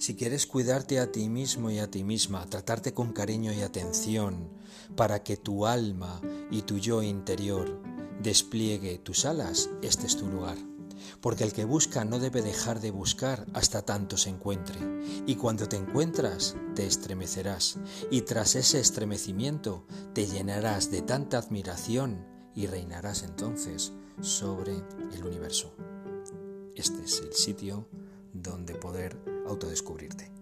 Si quieres cuidarte a ti mismo y a ti misma, tratarte con cariño y atención, para que tu alma y tu yo interior despliegue tus alas, este es tu lugar. Porque el que busca no debe dejar de buscar hasta tanto se encuentre. Y cuando te encuentras, te estremecerás. Y tras ese estremecimiento, te llenarás de tanta admiración y reinarás entonces sobre el universo. Este es el sitio donde poder autodescubrirte.